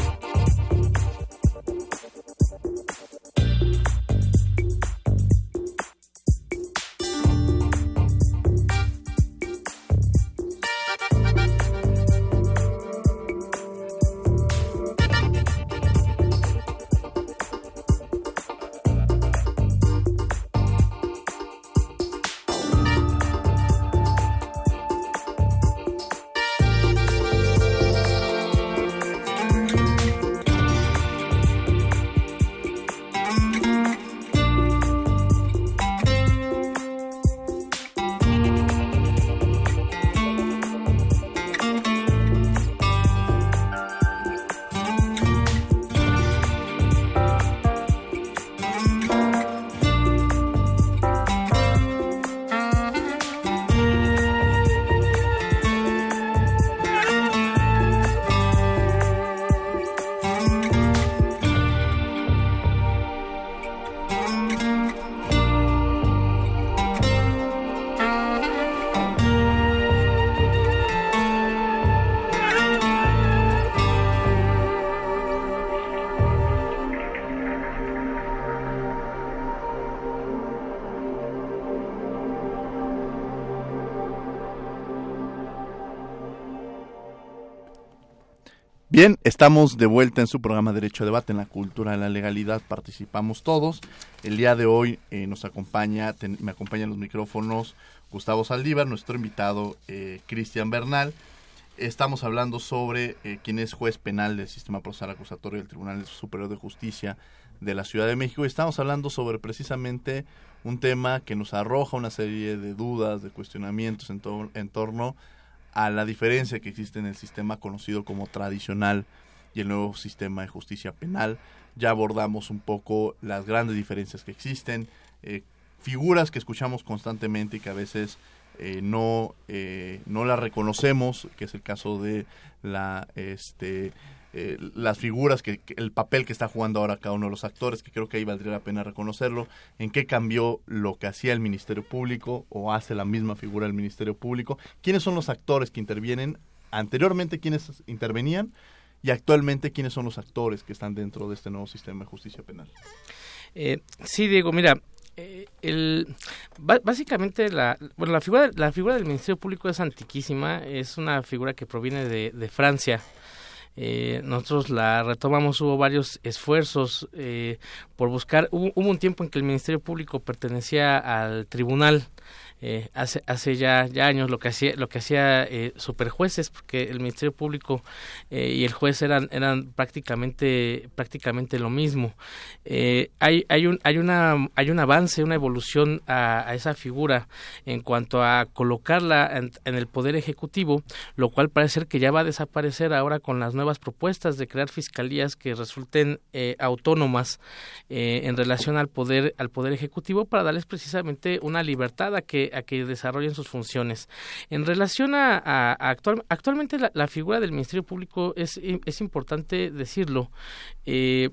Bien, estamos de vuelta en su programa Derecho a Debate en la Cultura de la Legalidad. Participamos todos. El día de hoy eh, nos acompaña, me acompañan los micrófonos Gustavo Saldívar, nuestro invitado eh, Cristian Bernal. Estamos hablando sobre eh, quién es juez penal del sistema procesal acusatorio del Tribunal Superior de Justicia de la Ciudad de México. Y estamos hablando sobre precisamente un tema que nos arroja una serie de dudas, de cuestionamientos en, en torno a la diferencia que existe en el sistema conocido como tradicional y el nuevo sistema de justicia penal. Ya abordamos un poco las grandes diferencias que existen, eh, figuras que escuchamos constantemente y que a veces eh, no, eh, no las reconocemos, que es el caso de la este eh, las figuras, que, el papel que está jugando ahora cada uno de los actores, que creo que ahí valdría la pena reconocerlo, en qué cambió lo que hacía el Ministerio Público o hace la misma figura del Ministerio Público, quiénes son los actores que intervienen, anteriormente quiénes intervenían y actualmente quiénes son los actores que están dentro de este nuevo sistema de justicia penal. Eh, sí, Diego, mira, eh, el, básicamente la, bueno, la, figura, la figura del Ministerio Público es antiquísima, es una figura que proviene de Francia. Eh, nosotros la retomamos, hubo varios esfuerzos eh, por buscar, hubo, un tiempo en que el Ministerio Público pertenecía al tribunal eh, hace hace ya, ya años lo que hacía lo que hacía eh, superjueces porque el ministerio público eh, y el juez eran eran prácticamente prácticamente lo mismo. Eh, hay hay un hay una hay un avance una evolución a, esa figura en cuanto a colocarla en, el poder ejecutivo lo cual parece ser que ya va a desaparecer ahora con las nuevas propuestas de crear fiscalías que resulten autónomas en relación al poder al poder ejecutivo para darles precisamente una libertad a que a que desarrollen sus funciones. En relación a, actual, actualmente la, figura del Ministerio Público es, es importante decirlo. Eh,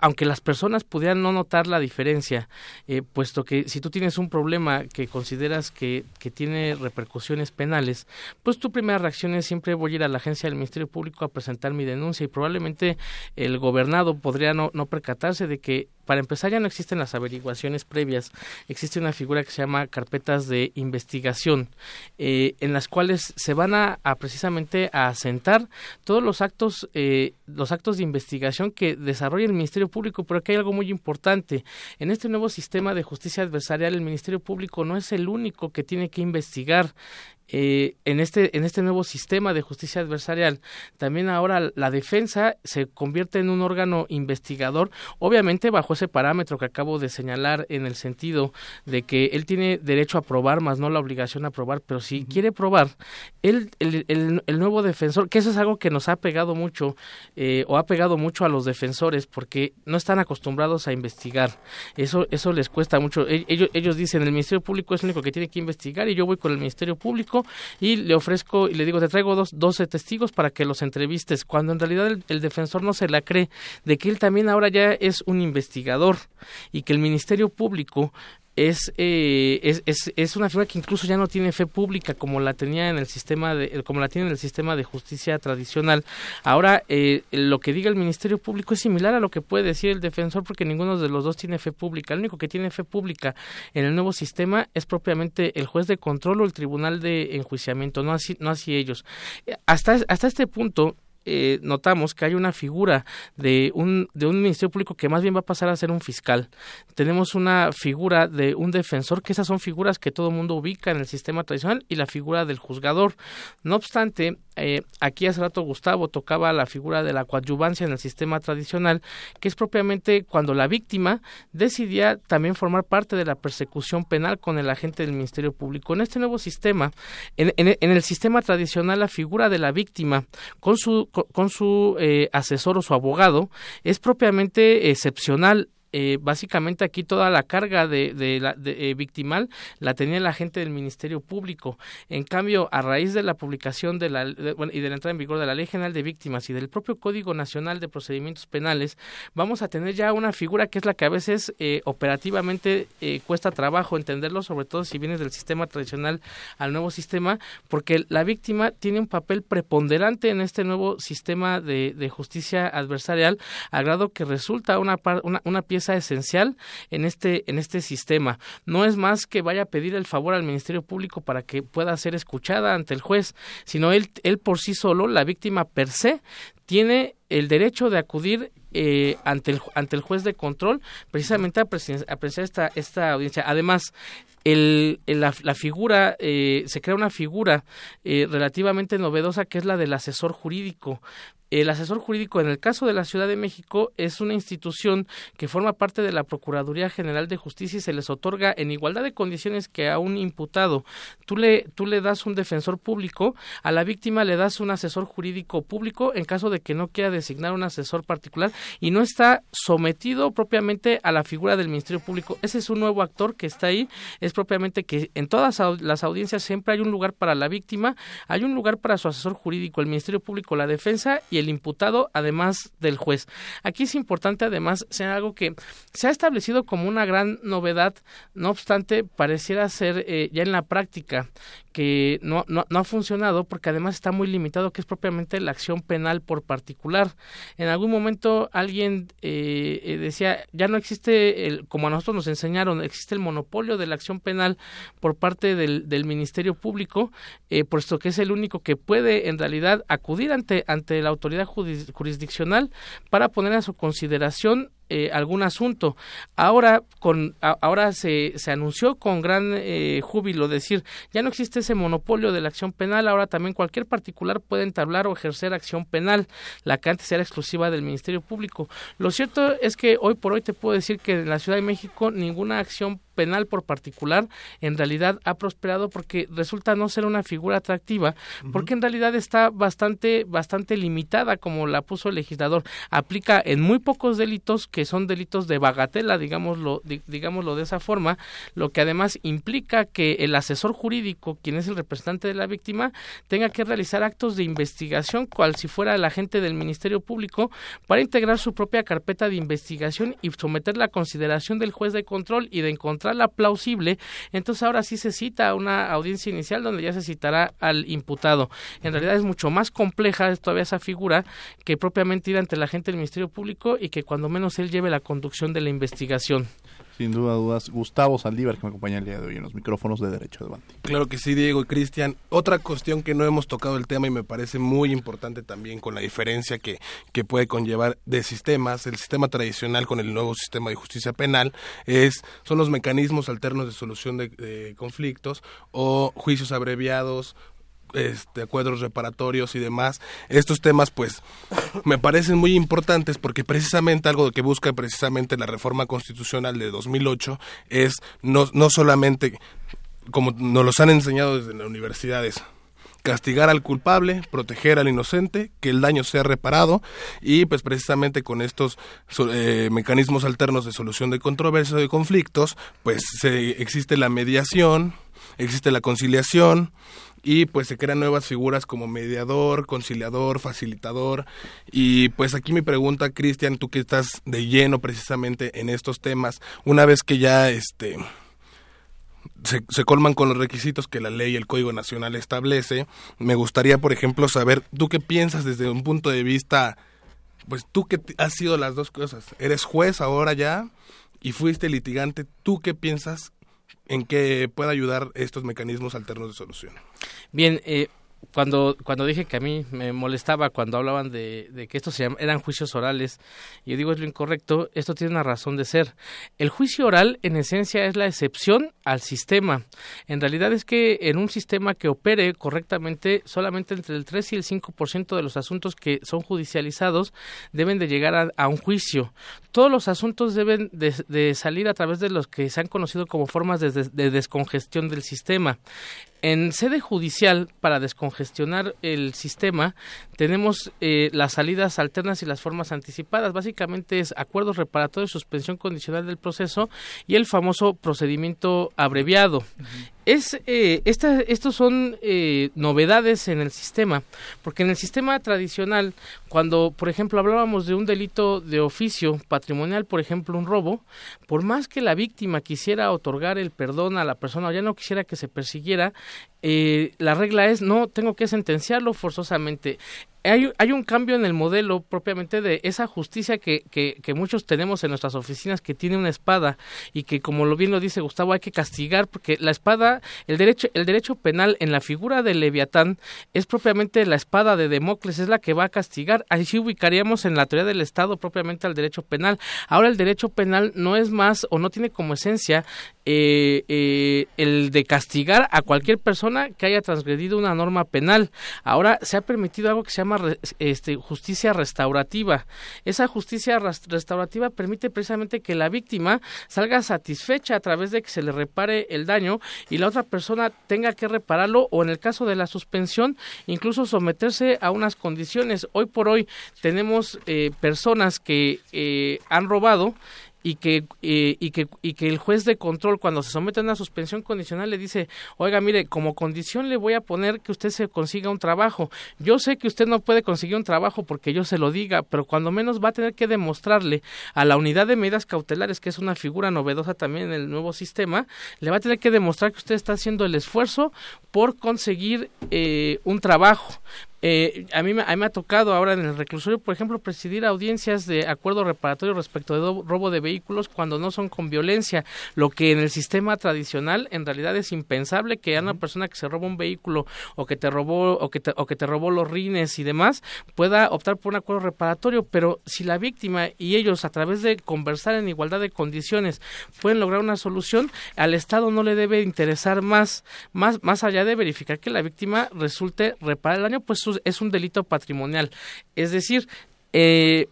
aunque las personas pudieran no notar la diferencia, eh, puesto que si tú tienes un problema que consideras que, que, tiene repercusiones penales, pues tu primera reacción es siempre voy a ir a la agencia del Ministerio Público a presentar mi denuncia y probablemente el gobernado podría no, no percatarse de que para empezar ya no existen las averiguaciones previas, existe una figura que se llama carpetas de investigación, eh, en las cuales se van a, precisamente a asentar todos los actos, eh, los actos de investigación que desarrolla el Ministerio Público, pero aquí hay algo muy importante. En este nuevo sistema de justicia adversarial, el Ministerio Público no es el único que tiene que investigar eh, en este en este nuevo sistema de justicia adversarial. También ahora la defensa se convierte en un órgano investigador obviamente bajo ese parámetro que acabo de señalar en el sentido de que él tiene derecho a probar más no la obligación a probar pero si quiere probar él el, el, nuevo defensor que eso es algo que nos ha pegado mucho eh, o ha pegado mucho a los defensores porque no están acostumbrados a investigar. Eso eso les cuesta mucho. E, ellos ellos dicen el ministerio público es el único que tiene que investigar y yo voy con el ministerio público y le ofrezco y le digo, te traigo dos, 12 testigos para que los entrevistes, cuando en realidad el, defensor no se la cree de que él también ahora ya es un investigador y que el Ministerio Público es, eh, es, es, es, una figura que incluso ya no tiene fe pública como la tenía en el sistema de, como la tiene en el sistema de justicia tradicional. Ahora eh, lo que diga el Ministerio Público es similar a lo que puede decir el defensor porque ninguno de los dos tiene fe pública. El único que tiene fe pública en el nuevo sistema es propiamente el juez de control o el tribunal de enjuiciamiento, no así, no así ellos. Hasta, hasta este punto eh, notamos que hay una figura de un, de un ministerio público que más bien va a pasar a ser un fiscal. Tenemos una figura de un defensor, que esas son figuras que todo el mundo ubica en el sistema tradicional, y la figura del juzgador. No obstante, eh, aquí hace rato Gustavo tocaba la figura de la coadyuvancia en el sistema tradicional, que es propiamente cuando la víctima decidía también formar parte de la persecución penal con el agente del Ministerio Público. En este nuevo sistema, en, en, el sistema tradicional, la figura de la víctima con su, con, su eh, asesor o su abogado es propiamente excepcional eh, básicamente aquí toda la carga de, de, la, eh, victimal la tenía la gente del Ministerio Público. En cambio, a raíz de la publicación de la, y de la entrada en vigor de la Ley General de Víctimas y del propio Código Nacional de Procedimientos Penales, vamos a tener ya una figura que es la que a veces eh, operativamente cuesta trabajo entenderlo, sobre todo si vienes del sistema tradicional al nuevo sistema, porque la víctima tiene un papel preponderante en este nuevo sistema de, justicia adversarial, a grado que resulta una, una, una pieza pieza esencial en este, en este sistema. No es más que vaya a pedir el favor al Ministerio Público para que pueda ser escuchada ante el juez, sino él, él por sí solo, la víctima per se, tiene el derecho de acudir eh, ante, el, ante el juez de control precisamente a, apreciar esta, esta audiencia. Además, el, la, figura, eh, se crea una figura eh, relativamente novedosa que es la del asesor jurídico. El asesor jurídico, en el caso de la Ciudad de México, es una institución que forma parte de la Procuraduría General de Justicia y se les otorga en igualdad de condiciones que a un imputado. Tú le, tú le das un defensor público, a la víctima le das un asesor jurídico público en caso de que no quiera designar un asesor particular y no está sometido propiamente a la figura del Ministerio Público. Ese es un nuevo actor que está ahí, es propiamente que en todas las audiencias siempre hay un lugar para la víctima, hay un lugar para su asesor jurídico, el Ministerio Público, la defensa y el imputado, además del juez. Aquí es importante, además, sea algo que se ha establecido como una gran novedad, no obstante, pareciera ser eh, ya en la práctica que no, no, no, ha funcionado porque además está muy limitado, que es propiamente la acción penal por particular. En algún momento alguien eh, eh, decía, ya no existe, el, como a nosotros nos enseñaron, existe el monopolio de la acción penal por parte del, del Ministerio Público, eh, puesto que es el único que puede en realidad acudir ante, ante la autoridad jurisdiccional para poner a su consideración eh, algún asunto. Ahora, con, ahora se, se anunció con gran eh, júbilo decir, ya no existe ese monopolio de la acción penal, ahora también cualquier particular puede entablar o ejercer acción penal, la que antes era exclusiva del Ministerio Público. Lo cierto es que hoy por hoy te puedo decir que en la Ciudad de México ninguna acción penal por particular en realidad ha prosperado porque resulta no ser una figura atractiva porque en realidad está bastante bastante limitada como la puso el legislador. Aplica en muy pocos delitos que son delitos de bagatela digámoslo digámoslo de esa forma lo que además implica que el asesor jurídico quien es el representante de la víctima tenga que realizar actos de investigación cual si fuera el agente del Ministerio Público para integrar su propia carpeta de investigación y someterla a consideración del juez de control y de encontrar la plausible, entonces ahora sí se cita una audiencia inicial donde ya se citará al imputado. En realidad es mucho más compleja todavía esa figura que propiamente ir ante la gente del Ministerio Público y que cuando menos él lleve la conducción de la investigación. Sin duda dudas, Gustavo Saldívar, que me acompaña el día de hoy en los micrófonos de Derecho de. Claro que sí, Diego y Cristian. Otra cuestión que no hemos tocado el tema y me parece muy importante también con la diferencia que, que puede conllevar de sistemas, el sistema tradicional con el nuevo sistema de justicia penal, es son los mecanismos alternos de solución de conflictos o juicios abreviados, este, acuerdos reparatorios y demás. Estos temas, pues, me parecen muy importantes porque precisamente algo que busca precisamente la reforma constitucional de 2008 es no, no solamente, como nos los han enseñado desde las universidades, castigar al culpable, proteger al inocente, que el daño sea reparado y pues precisamente con estos eh, mecanismos alternos de solución de controversias o de conflictos, pues se, existe la mediación, existe la conciliación, y pues se crean nuevas figuras como mediador, conciliador, facilitador y pues aquí mi pregunta Cristian, tú que estás de lleno precisamente en estos temas, una vez que ya este se, colman con los requisitos que la ley y el Código Nacional establece. Me gustaría, por ejemplo, saber, ¿tú qué piensas desde un punto de vista, pues tú que has sido las dos cosas, eres juez ahora ya y fuiste litigante, ¿tú qué piensas en qué puede ayudar estos mecanismos alternos de solución. Bien, eh, cuando, cuando dije que a mí me molestaba cuando hablaban de, de que estos eran juicios orales, yo digo es lo incorrecto, esto tiene una razón de ser. El juicio oral en esencia es la excepción al sistema. En realidad es que en un sistema que opere correctamente, solamente entre el 3 y el 5% de los asuntos que son judicializados deben de llegar a, un juicio. Todos los asuntos deben de, salir a través de los que se han conocido como formas de, de descongestión del sistema. En sede judicial, para descongestionar el sistema, tenemos eh, las salidas alternas y las formas anticipadas. Básicamente es acuerdos reparatorios, suspensión condicional del proceso y el famoso procedimiento abreviado es eh, estos son eh, novedades en el sistema porque en el sistema tradicional cuando por ejemplo hablábamos de un delito de oficio patrimonial por ejemplo un robo por más que la víctima quisiera otorgar el perdón a la persona o ya no quisiera que se persiguiera eh, la regla es no tengo que sentenciarlo forzosamente hay, un cambio en el modelo propiamente de esa justicia que, que, que, muchos tenemos en nuestras oficinas que tiene una espada y que como lo bien lo dice Gustavo hay que castigar porque la espada el derecho el derecho penal en la figura de Leviatán es propiamente la espada de Democles es la que va a castigar. Así ubicaríamos en la teoría del Estado propiamente al derecho penal. Ahora el derecho penal no es más o no tiene como esencia eh, eh, el de castigar a cualquier persona que haya transgredido una norma penal. Ahora se ha permitido algo que se llama este, justicia restaurativa. Esa justicia restaurativa permite precisamente que la víctima salga satisfecha a través de que se le repare el daño y la otra persona tenga que repararlo o en el caso de la suspensión incluso someterse a unas condiciones. Hoy por hoy tenemos eh, personas que eh, han robado y que, eh, y, que, y que el juez de control cuando se somete a una suspensión condicional le dice, oiga, mire, como condición le voy a poner que usted se consiga un trabajo. Yo sé que usted no puede conseguir un trabajo porque yo se lo diga, pero cuando menos va a tener que demostrarle a la unidad de medidas cautelares, que es una figura novedosa también en el nuevo sistema, le va a tener que demostrar que usted está haciendo el esfuerzo por conseguir eh, un trabajo. Eh, a, mí, a mí me ha tocado ahora en el reclusorio, por ejemplo, presidir audiencias de acuerdo reparatorio respecto de robo de vehículos cuando no son con violencia, lo que en el sistema tradicional en realidad es impensable que a una persona que se roba un vehículo o que te robó o que te, o que te robó los rines y demás pueda optar por un acuerdo reparatorio, pero si la víctima y ellos a través de conversar en igualdad de condiciones pueden lograr una solución, al Estado no le debe interesar más más más allá de verificar que la víctima resulte reparar el daño, pues es un delito patrimonial. Es decir, eh,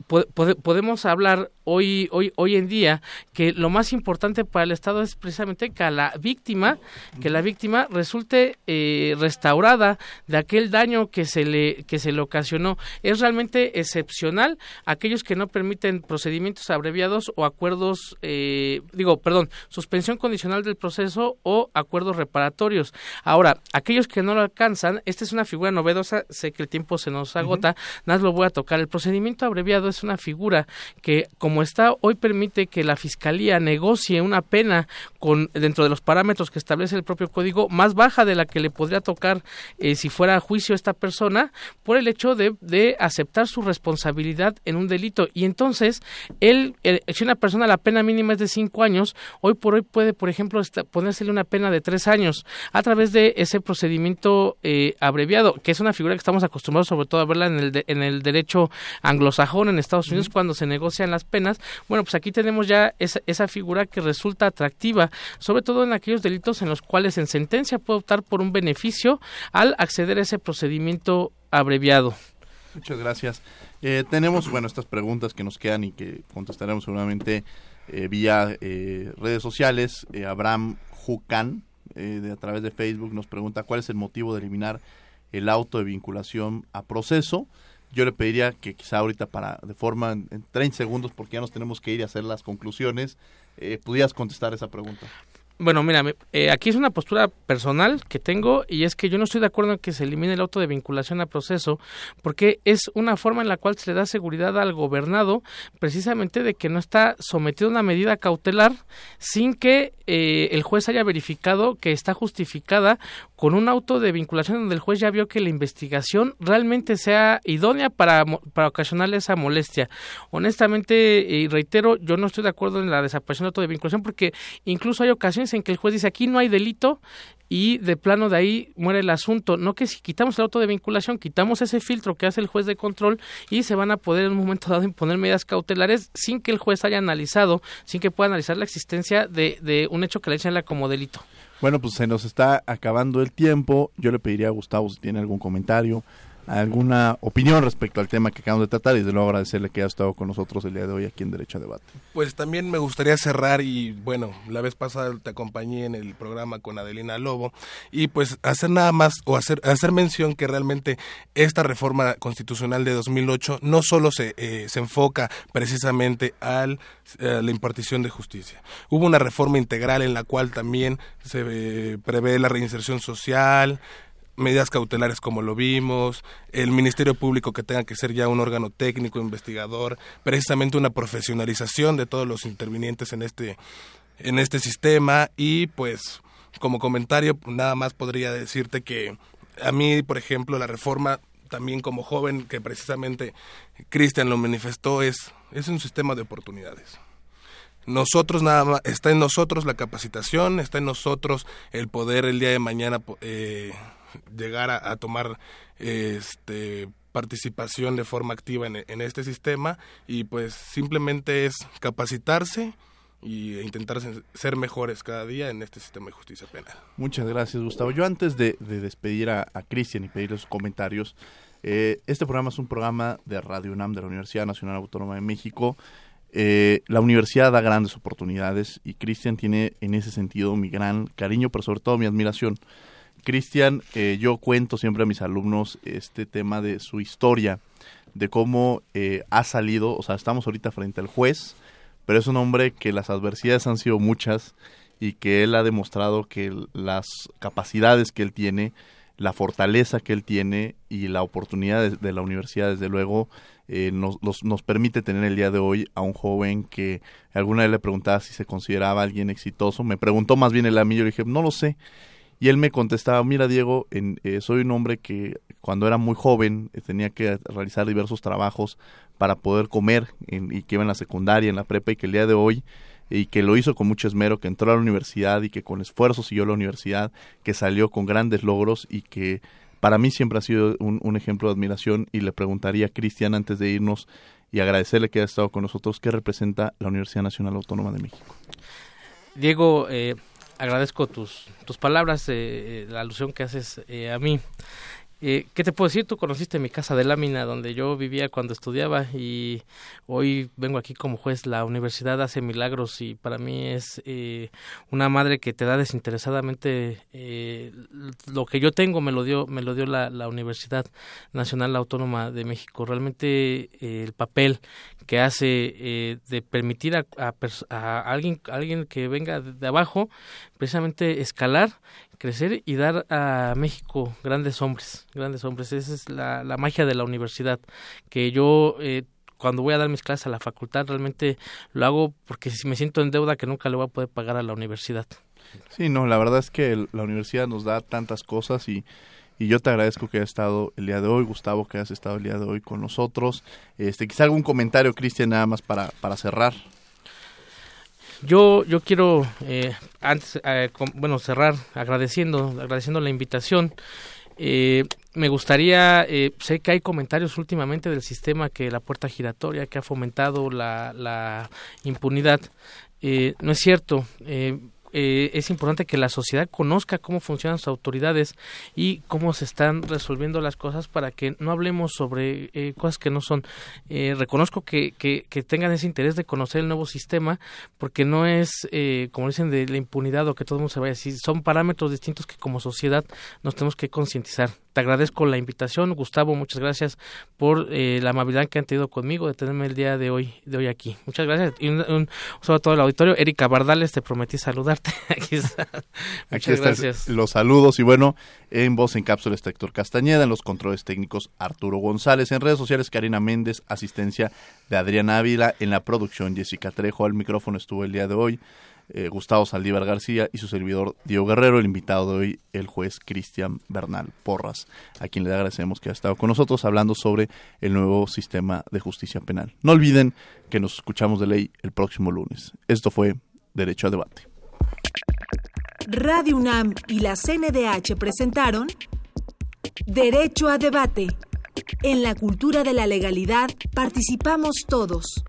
podemos hablar hoy, hoy, hoy en día que lo más importante para el Estado es precisamente que la víctima, que la víctima resulte eh, restaurada de aquel daño que se le que se le ocasionó. Es realmente excepcional aquellos que no permiten procedimientos abreviados o acuerdos, eh, digo, perdón, suspensión condicional del proceso o acuerdos reparatorios. Ahora, aquellos que no lo alcanzan, esta es una figura novedosa, sé que el tiempo se nos agota, nada lo voy a tocar. El procedimiento abreviado es una figura que como está hoy permite que la fiscalía negocie una pena con dentro de los parámetros que establece el propio código más baja de la que le podría tocar eh, si fuera a juicio esta persona por el hecho de, de, aceptar su responsabilidad en un delito. Y entonces él si una persona la pena mínima es de cinco años hoy por hoy puede por ejemplo ponérsele una pena de tres años a través de ese procedimiento eh, abreviado que es una figura que estamos acostumbrados sobre todo a verla en el en el derecho anglosajón en Estados Unidos cuando se negocian las penas bueno, pues aquí tenemos ya esa, esa figura que resulta atractiva, sobre todo en aquellos delitos en los cuales en sentencia puede optar por un beneficio al acceder a ese procedimiento abreviado. Muchas gracias. Eh, tenemos, bueno, estas preguntas que nos quedan y que contestaremos seguramente eh, vía eh, redes sociales. Abraham Jucan, de, a través de Facebook, nos pregunta cuál es el motivo de eliminar el auto de vinculación a proceso yo le pediría que quizá ahorita para de forma en 30 segundos porque ya nos tenemos que ir a hacer las conclusiones eh, pudieras contestar esa pregunta bueno, mira, eh, aquí es una postura personal que tengo y es que yo no estoy de acuerdo en que se elimine el auto de vinculación a proceso porque es una forma en la cual se le da seguridad al gobernado precisamente de que no está sometido a una medida cautelar sin que eh, el juez haya verificado que está justificada con un auto de vinculación donde el juez ya vio que la investigación realmente sea idónea para, para ocasionarle esa molestia. Honestamente, y reitero, yo no estoy de acuerdo en la desaparición del auto de vinculación porque incluso hay ocasiones en que el juez dice aquí no hay delito y de plano de ahí muere el asunto. No que si quitamos el auto de vinculación, quitamos ese filtro que hace el juez de control y se van a poder en un momento dado imponer medidas cautelares sin que el juez haya analizado, sin que pueda analizar la existencia de, de un hecho que le señala como delito. Bueno, pues se nos está acabando el tiempo. Yo le pediría a Gustavo si tiene algún comentario, alguna opinión respecto al tema que acabamos de tratar y de luego agradecerle que haya estado con nosotros el día de hoy aquí en Derecho a Debate. Pues también me gustaría cerrar y bueno, la vez pasada te acompañé en el programa con Adelina Lobo y pues hacer nada más o hacer, hacer mención que realmente esta reforma constitucional de 2008 no solo se, eh, se enfoca precisamente al a la impartición de justicia. Hubo una reforma integral en la cual también se eh, prevé la reinserción social, medidas cautelares como lo vimos, el Ministerio Público que tenga que ser ya un órgano técnico, investigador, precisamente una profesionalización de todos los intervinientes en este, en este sistema y pues como comentario nada más podría decirte que a mí, por ejemplo, la reforma también como joven, que precisamente Cristian lo manifestó, es, es un sistema de oportunidades. Nosotros nada más, está en nosotros la capacitación, está en nosotros el poder el día de mañana eh, llegar a, tomar este participación de forma activa en, este sistema y pues simplemente es capacitarse y intentar ser mejores cada día en este sistema de justicia penal. Muchas gracias Gustavo. Yo antes de, despedir a, Cristian y pedirle sus comentarios, eh, este programa es un programa de Radio UNAM de la Universidad Nacional Autónoma de México. Eh, la universidad da grandes oportunidades y Cristian tiene en ese sentido mi gran cariño, pero sobre todo mi admiración. Cristian, eh, yo cuento siempre a mis alumnos este tema de su historia, de cómo ha salido, o sea, estamos ahorita frente al juez, pero es un hombre que las adversidades han sido muchas y que él ha demostrado que las capacidades que él tiene, la fortaleza que él tiene y la oportunidad de, la universidad, desde luego, eh, nos, nos permite tener el día de hoy a un joven que alguna vez le preguntaba si se consideraba alguien exitoso. Me preguntó más bien el a mí, yo le dije, no lo sé. Y él me contestaba, mira Diego, en, eh, soy un hombre que cuando era muy joven eh, tenía que realizar diversos trabajos para poder comer y que iba en la secundaria, en la prepa y que el día de hoy y que lo hizo con mucho esmero, que entró a la universidad y que con esfuerzo siguió la universidad, que salió con grandes logros y que para mí siempre ha sido un, ejemplo de admiración y le preguntaría a Cristian antes de irnos y agradecerle que haya estado con nosotros, ¿qué representa la Universidad Nacional Autónoma de México? Diego, eh, agradezco tus, tus palabras, eh, la alusión que haces eh, a mí. Eh, ¿Qué te puedo decir? Tú conociste mi casa de lámina donde yo vivía cuando estudiaba y hoy vengo aquí como juez. La universidad hace milagros y para mí es eh, una madre que te da desinteresadamente eh, lo que yo tengo me lo dio me lo dio la, la Universidad Nacional Autónoma de México. Realmente eh, el papel que hace eh, de permitir a, a, a, alguien alguien que venga de abajo precisamente escalar crecer y dar a México grandes hombres, grandes hombres. Esa es la, la magia de la universidad, que yo eh, cuando voy a dar mis clases a la facultad realmente lo hago porque si me siento en deuda que nunca le voy a poder pagar a la universidad. Sí, no, la verdad es que la universidad nos da tantas cosas y, y yo te agradezco que hayas estado el día de hoy, Gustavo, que hayas estado el día de hoy con nosotros. Este, quizá algún comentario, Cristian, nada más para, para cerrar. Yo, yo quiero, eh, antes, eh, bueno, cerrar agradeciendo, agradeciendo la invitación. Eh, me gustaría, eh, sé que hay comentarios últimamente del sistema que la puerta giratoria, que ha fomentado la, la impunidad. Eh, no es cierto. Eh, es importante que la sociedad conozca cómo funcionan sus autoridades y cómo se están resolviendo las cosas para que no hablemos sobre eh, cosas que no son. Eh, reconozco que, que, que, tengan ese interés de conocer el nuevo sistema porque no es, eh, como dicen, de la impunidad o que todo el mundo se vaya a decir, son parámetros distintos que como sociedad nos tenemos que concientizar. Te agradezco la invitación, Gustavo, muchas gracias por eh, la amabilidad que han tenido conmigo de tenerme el día de hoy, de hoy aquí. Muchas gracias y un, un, a todo el auditorio. Erika Bardales, te prometí <laughs> aquí está. Muchas aquí gracias. los saludos y bueno, en voz en cápsula está Héctor Castañeda, en los controles técnicos Arturo González, en redes sociales Karina Méndez, asistencia de Adrián Ávila, en la producción Jessica Trejo, al micrófono estuvo el día de hoy eh, Gustavo Saldívar García y su servidor Diego Guerrero, el invitado de hoy, el juez Cristian Bernal Porras, a quien le agradecemos que ha estado con nosotros hablando sobre el nuevo sistema de justicia penal. No olviden que nos escuchamos de ley el próximo lunes. Esto fue Derecho a Debate. Radio UNAM y la CNDH presentaron Derecho a Debate. En la cultura de la legalidad participamos todos.